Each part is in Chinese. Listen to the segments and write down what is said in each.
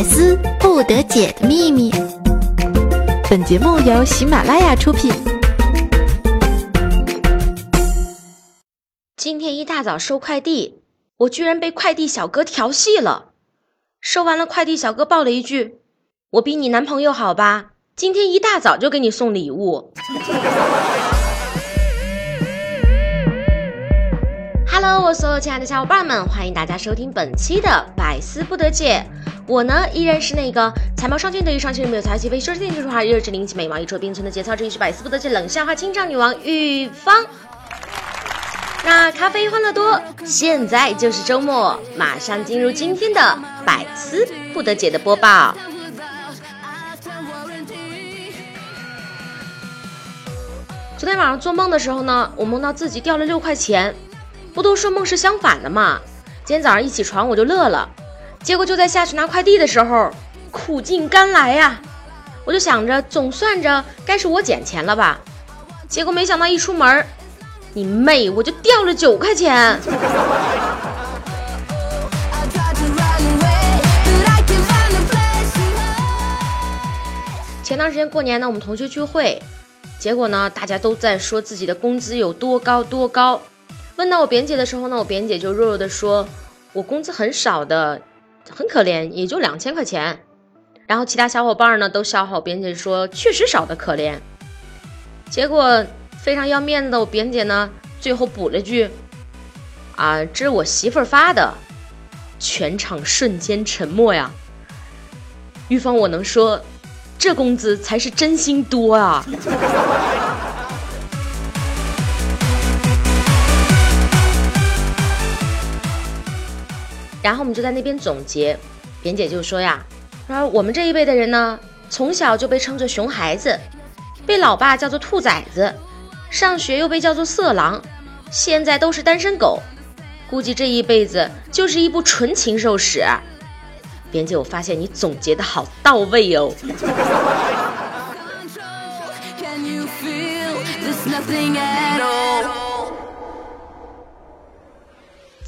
百思不得解的秘密。本节目由喜马拉雅出品。今天一大早收快递，我居然被快递小哥调戏了。收完了，快递小哥爆了一句：“我比你男朋友好吧？今天一大早就给你送礼物。” Hello，我所有亲爱的小伙伴们，欢迎大家收听本期的百思不得解。我呢，依然是那个才貌双全得意上气没有才气非奢侈电技术化热智灵气美貌一戳冰存的节操，这里是百思不得解冷笑话清唱女王玉芳。那咖啡欢乐多，现在就是周末，马上进入今天的百思不得解的播报。昨天晚上做梦的时候呢，我梦到自己掉了六块钱。不都说梦是相反的吗？今天早上一起床我就乐了，结果就在下去拿快递的时候，苦尽甘来呀！我就想着总算着该是我捡钱了吧，结果没想到一出门，你妹，我就掉了九块钱。前段时间过年呢，我们同学聚会，结果呢，大家都在说自己的工资有多高多高。问到我扁姐的时候呢，我扁姐就弱弱的说：“我工资很少的，很可怜，也就两千块钱。”然后其他小伙伴呢都笑话我扁姐说：“确实少的可怜。”结果非常要面子的我扁姐呢，最后补了句：“啊，这是我媳妇儿发的。”全场瞬间沉默呀。玉芳，我能说，这工资才是真心多啊。然后我们就在那边总结，扁姐就说呀，说我们这一辈的人呢，从小就被称作熊孩子，被老爸叫做兔崽子，上学又被叫做色狼，现在都是单身狗，估计这一辈子就是一部纯禽兽史。扁姐，我发现你总结的好到位哦。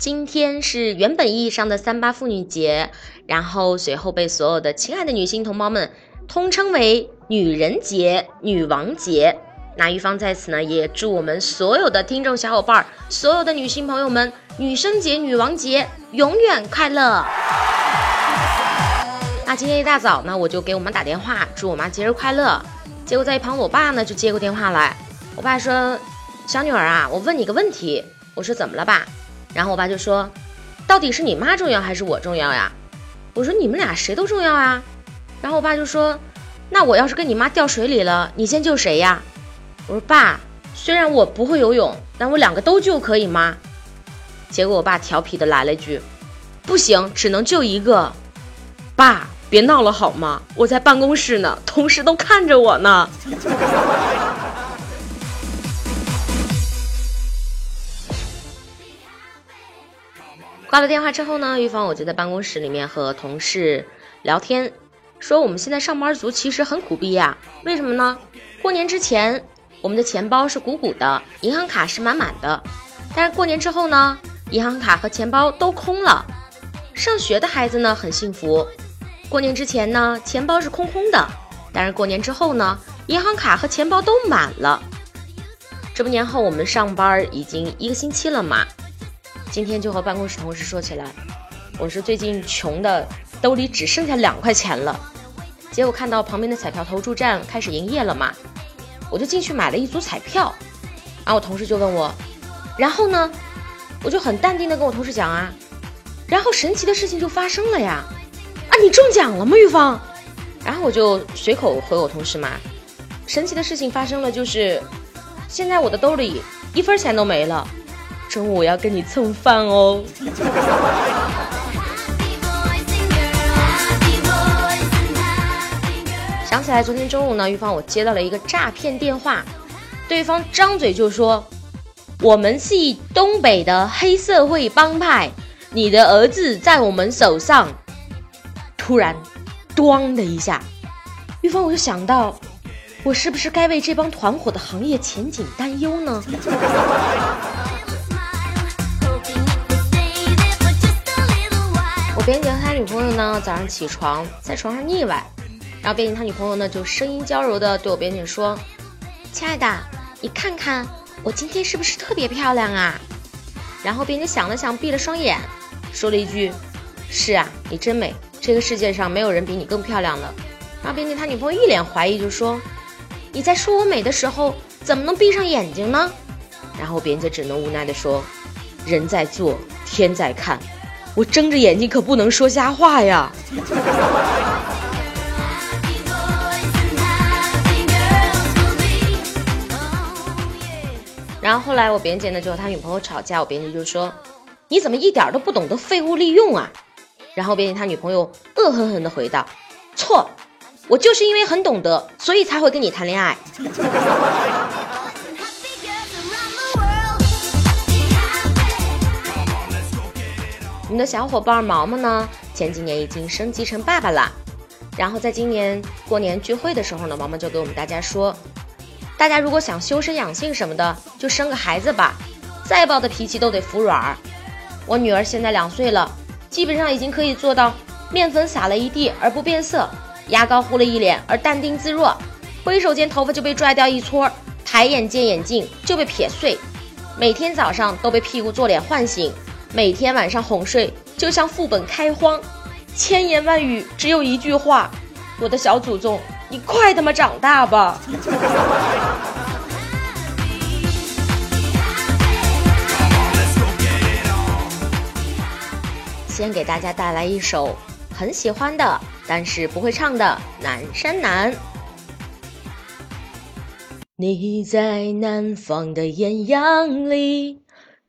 今天是原本意义上的三八妇女节，然后随后被所有的亲爱的女性同胞们通称为女人节、女王节。那玉芳在此呢，也祝我们所有的听众小伙伴、所有的女性朋友们，女生节、女王节永远快乐。那今天一大早呢，我就给我妈打电话，祝我妈节日快乐。结果在一旁，我爸呢就接过电话来，我爸说：“小女儿啊，我问你个问题。”我说：“怎么了，爸？”然后我爸就说：“到底是你妈重要还是我重要呀？”我说：“你们俩谁都重要啊。”然后我爸就说：“那我要是跟你妈掉水里了，你先救谁呀？”我说：“爸，虽然我不会游泳，但我两个都救可以吗？”结果我爸调皮的来了一句：“不行，只能救一个。”爸，别闹了好吗？我在办公室呢，同事都看着我呢。挂了电话之后呢，玉芳我就在办公室里面和同事聊天，说我们现在上班族其实很苦逼呀。为什么呢？过年之前我们的钱包是鼓鼓的，银行卡是满满的，但是过年之后呢，银行卡和钱包都空了。上学的孩子呢很幸福，过年之前呢钱包是空空的，但是过年之后呢，银行卡和钱包都满了。这不年后我们上班已经一个星期了嘛。今天就和办公室同事说起来，我说最近穷的兜里只剩下两块钱了。结果看到旁边的彩票投注站开始营业了嘛，我就进去买了一组彩票。然后我同事就问我，然后呢，我就很淡定的跟我同事讲啊，然后神奇的事情就发生了呀，啊你中奖了吗玉芳？然后我就随口回我同事嘛，神奇的事情发生了，就是现在我的兜里一分钱都没了。中午我要跟你蹭饭哦。想起来昨天中午呢，玉芳我接到了一个诈骗电话，对方张嘴就说：“我们是东北的黑社会帮派，你的儿子在我们手上。”突然，咣的一下，玉芳我就想到，我是不是该为这帮团伙的行业前景担忧呢？扁姐和她女朋友呢早上起床在床上腻歪，然后边姐他女朋友呢就声音娇柔的对我边姐说：“亲爱的，你看看我今天是不是特别漂亮啊？”然后边姐想了想，闭了双眼，说了一句：“是啊，你真美，这个世界上没有人比你更漂亮了。”然后边姐他女朋友一脸怀疑就说：“你在说我美的时候怎么能闭上眼睛呢？”然后边姐只能无奈的说：“人在做，天在看。”我睁着眼睛可不能说瞎话呀。然后后来我别姐呢就和他女朋友吵架，我别姐就说：“你怎么一点都不懂得废物利用啊？”然后别姐他女朋友恶狠狠地回道：“错，我就是因为很懂得，所以才会跟你谈恋爱。”我们的小伙伴毛毛呢，前几年已经升级成爸爸了。然后在今年过年聚会的时候呢，毛毛就给我们大家说，大家如果想修身养性什么的，就生个孩子吧，再暴的脾气都得服软。我女儿现在两岁了，基本上已经可以做到面粉撒了一地而不变色，牙膏糊了一脸而淡定自若，挥手间头发就被拽掉一撮，抬眼见眼镜就被撇碎，每天早上都被屁股坐脸唤醒。每天晚上哄睡，就像副本开荒，千言万语只有一句话：我的小祖宗，你快他妈长大吧！先给大家带来一首很喜欢的，但是不会唱的《南山南》。你在南方的艳阳里。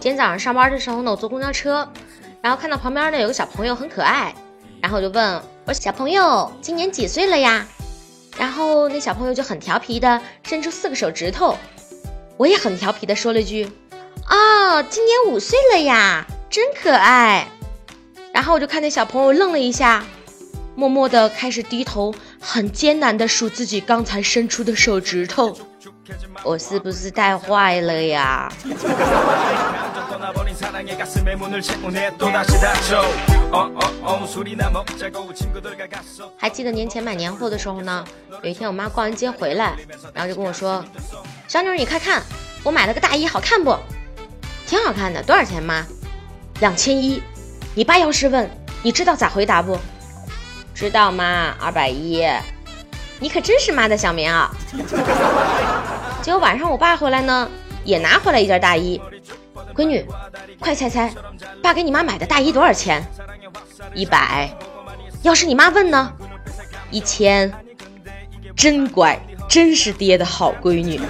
今天早上上班的时候呢，我坐公交车，然后看到旁边呢有个小朋友很可爱，然后我就问我说：“小朋友今年几岁了呀？”然后那小朋友就很调皮的伸出四个手指头，我也很调皮的说了句：“哦，今年五岁了呀，真可爱。”然后我就看那小朋友愣了一下，默默的开始低头，很艰难的数自己刚才伸出的手指头。我是不是太坏了呀？还记得年前买年货的时候呢？有一天我妈逛完街回来，然后就跟我说：“小女儿，你快看，我买了个大衣，好看不？挺好看的，多少钱妈？两千一。你爸要是问，你知道咋回答不？知道吗，二百一。你可真是妈的小棉袄。结果晚上我爸回来呢，也拿回来一件大衣。闺女，快猜猜，爸给你妈买的大衣多少钱？一百。要是你妈问呢？一千。真乖，真是爹的好闺女。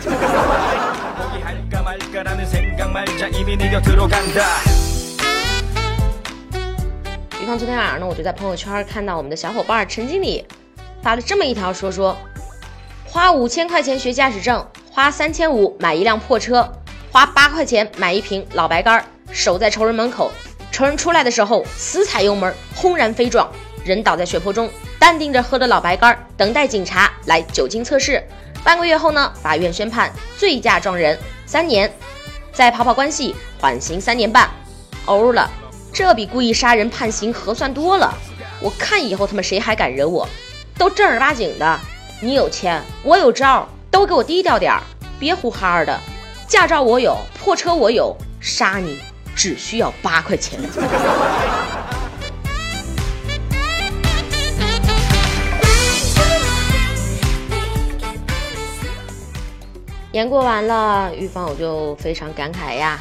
比方昨天晚上呢，我就在朋友圈看到我们的小伙伴陈经理发了这么一条说说：花五千块钱学驾驶证，花三千五买一辆破车。花八块钱买一瓶老白干，守在仇人门口。仇人出来的时候，死踩油门，轰然飞撞，人倒在血泊中。淡定着喝着老白干，等待警察来酒精测试。半个月后呢，法院宣判醉驾撞人三年，再跑跑关系，缓刑三年半。欧了，这比故意杀人判刑合算多了。我看以后他们谁还敢惹我？都正儿八经的，你有钱，我有招，都给我低调点儿，别胡哈儿的。驾照我有，破车我有，杀你只需要八块钱。年过完了，玉芳我就非常感慨呀，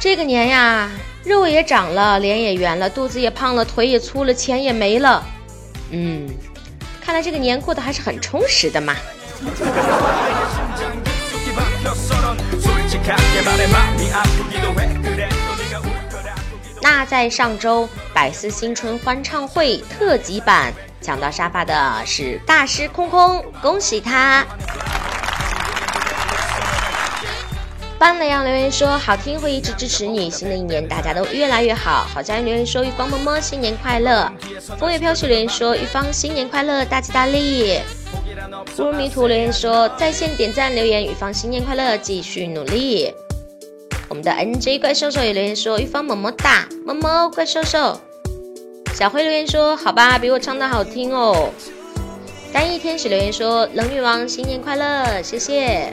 这个年呀，肉也长了，脸也圆了，肚子也胖了，腿也粗了，钱也没了。嗯，看来这个年过得还是很充实的嘛。那在上周百思新春欢唱会特辑版抢到沙发的是大师空空，恭喜他！班雷阳留言说好听，会一直支持你。新的一年大家都越来越好。好家人留言说玉芳么么新年快乐。风月飘絮留言说玉芳新年快乐，大吉大利。不如迷途留言说在线点赞留言玉芳新年快乐，继续努力。我们的 NJ 怪兽兽也留言说玉芳么么哒，么么怪兽兽。小辉留言说好吧，比我唱的好听哦。单翼天使留言说冷女王新年快乐，谢谢。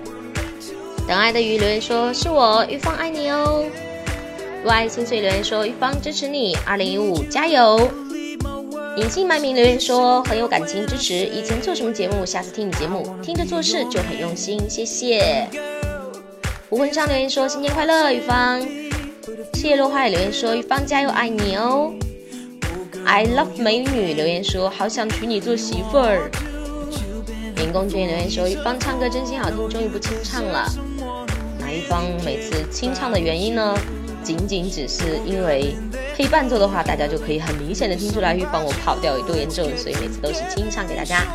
等爱的鱼留言说：“是我玉芳爱你哦。”如爱心碎留言说：“玉芳支持你，二零一五加油。”隐姓埋名留言说：“很有感情支持，以前做什么节目，下次听你节目，听着做事就很用心，谢谢。”胡文章留言说：“新年快乐，玉芳。”谢谢落花也留言说：“玉芳加油，爱你哦。”I love 美女留言说：“好想娶你做媳妇儿。”林公君留言说：“玉芳唱歌真心好听，终于不清唱了。”一方每次清唱的原因呢，仅仅只是因为配伴奏的话，大家就可以很明显的听出来，玉芳我跑调有多严重，所以每次都是清唱给大家。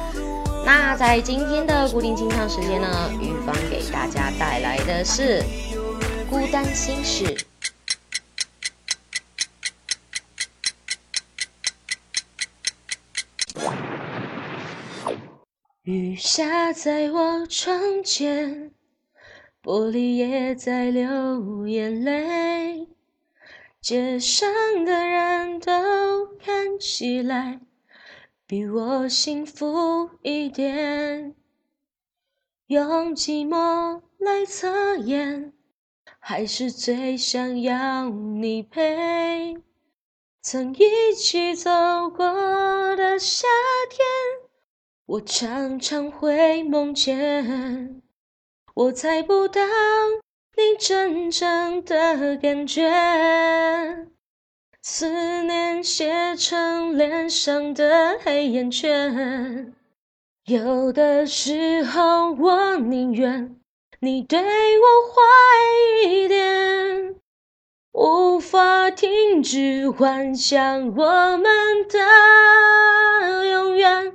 那在今天的固定清唱时间呢，玉芳给大家带来的是《孤单心事》。雨下在我窗前。玻璃也在流眼泪，街上的人都看起来比我幸福一点。用寂寞来测验，还是最想要你陪。曾一起走过的夏天，我常常会梦见。我猜不到你真正的感觉，思念写成脸上的黑眼圈。有的时候我宁愿你对我坏一点，无法停止幻想我们的永远。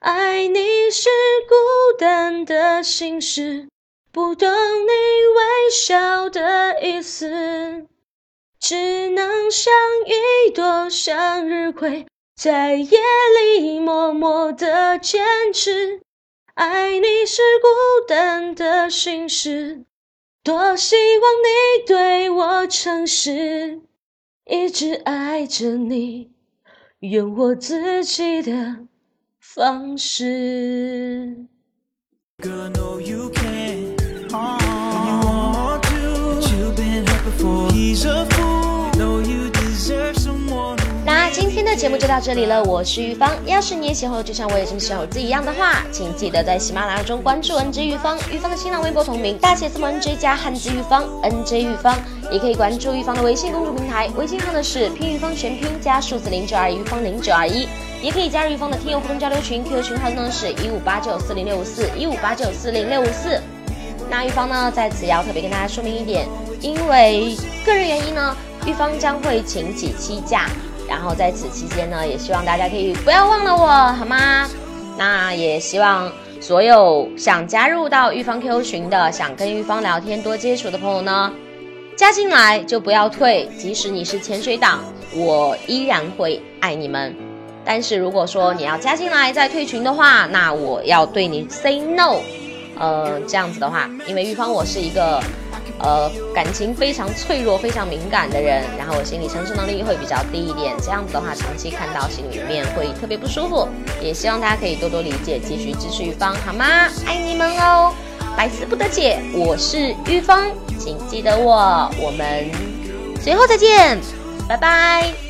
爱你是孤单的心事。不懂你微笑的意思，只能像一朵向日葵，在夜里默默的坚持。爱你是孤单的心事，多希望你对我诚实，一直爱着你，用我自己的方式。那今天的节目就到这里了，我是玉芳。要是你也喜欢我，就像我也这么喜欢我自己一样的话，请记得在喜马拉雅中关注 NJ 玉芳，玉芳的新浪微博同名大写字母 NJ 加汉字玉芳，NJ 玉芳，也可以关注玉芳的微信公众平台，微信号的是拼玉芳全拼加数字零九二一，玉芳零九二一，也可以加入玉芳的听友互动交流群，QQ 群号呢是一五八九四零六五四一五八九四零六五四。那玉芳呢在此要特别跟大家说明一点，因为个人原因呢，玉芳将会请几期假。然后在此期间呢，也希望大家可以不要忘了我，好吗？那也希望所有想加入到玉芳 QQ 群的，想跟玉芳聊天、多接触的朋友呢，加进来就不要退，即使你是潜水党，我依然会爱你们。但是如果说你要加进来再退群的话，那我要对你 say no。呃，这样子的话，因为玉芳我是一个。呃，感情非常脆弱、非常敏感的人，然后我心理承受能力会比较低一点，这样子的话，长期看到心里面会特别不舒服。也希望大家可以多多理解，继续支持玉芳，好吗？爱你们哦，百思不得解，我是玉芳，请记得我，我们随后再见，拜拜。